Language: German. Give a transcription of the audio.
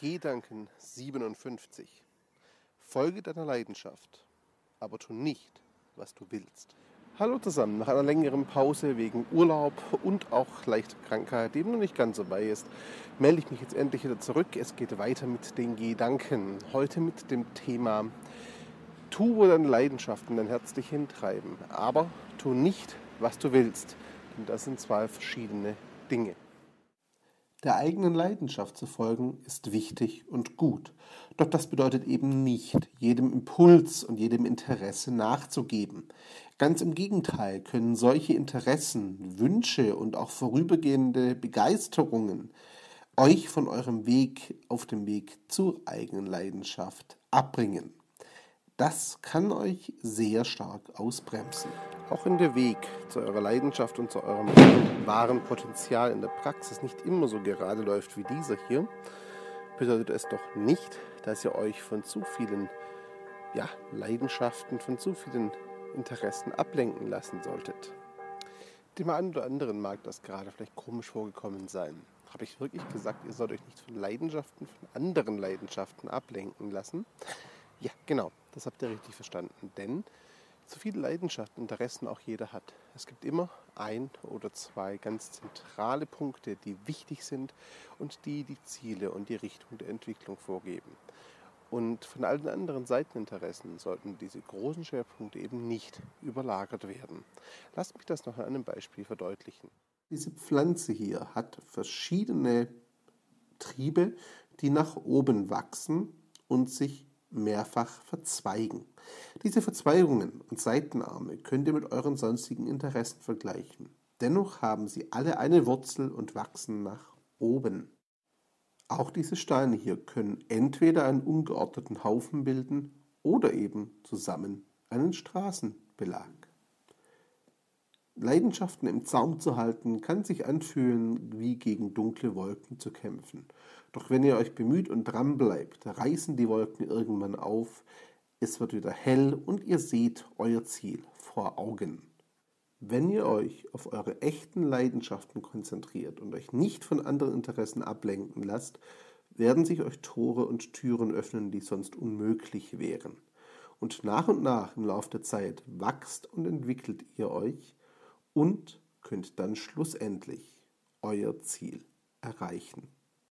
Gedanken 57. Folge deiner Leidenschaft, aber tu nicht, was du willst. Hallo zusammen, nach einer längeren Pause wegen Urlaub und auch leichter Krankheit, die noch nicht ganz so bei ist, melde ich mich jetzt endlich wieder zurück. Es geht weiter mit den Gedanken. Heute mit dem Thema Tu, wo deine Leidenschaften dein Herz dich hintreiben, aber tu nicht, was du willst. Denn das sind zwei verschiedene Dinge. Der eigenen Leidenschaft zu folgen ist wichtig und gut. Doch das bedeutet eben nicht, jedem Impuls und jedem Interesse nachzugeben. Ganz im Gegenteil können solche Interessen, Wünsche und auch vorübergehende Begeisterungen euch von eurem Weg auf dem Weg zur eigenen Leidenschaft abbringen. Das kann euch sehr stark ausbremsen. Auch wenn der Weg zu eurer Leidenschaft und zu eurem wahren Potenzial in der Praxis nicht immer so gerade läuft wie dieser hier, bedeutet es doch nicht, dass ihr euch von zu vielen ja, Leidenschaften, von zu vielen Interessen ablenken lassen solltet. Dem einen oder anderen mag das gerade vielleicht komisch vorgekommen sein. Habe ich wirklich gesagt, ihr sollt euch nicht von Leidenschaften, von anderen Leidenschaften ablenken lassen? Ja, genau, das habt ihr richtig verstanden. Denn so viele Leidenschaften, Interessen auch jeder hat. Es gibt immer ein oder zwei ganz zentrale Punkte, die wichtig sind und die die Ziele und die Richtung der Entwicklung vorgeben. Und von allen anderen Seiteninteressen sollten diese großen Schwerpunkte eben nicht überlagert werden. Lasst mich das noch an einem Beispiel verdeutlichen. Diese Pflanze hier hat verschiedene Triebe, die nach oben wachsen und sich mehrfach verzweigen. Diese Verzweigungen und Seitenarme könnt ihr mit euren sonstigen Interessen vergleichen. Dennoch haben sie alle eine Wurzel und wachsen nach oben. Auch diese Steine hier können entweder einen ungeordneten Haufen bilden oder eben zusammen einen Straßenbelag. Leidenschaften im Zaum zu halten, kann sich anfühlen, wie gegen dunkle Wolken zu kämpfen. Doch wenn ihr euch bemüht und dran bleibt, reißen die Wolken irgendwann auf, es wird wieder hell und ihr seht euer Ziel vor Augen. Wenn ihr euch auf eure echten Leidenschaften konzentriert und euch nicht von anderen Interessen ablenken lasst, werden sich euch Tore und Türen öffnen, die sonst unmöglich wären. Und nach und nach im Laufe der Zeit wachst und entwickelt ihr euch und könnt dann schlussendlich euer Ziel erreichen.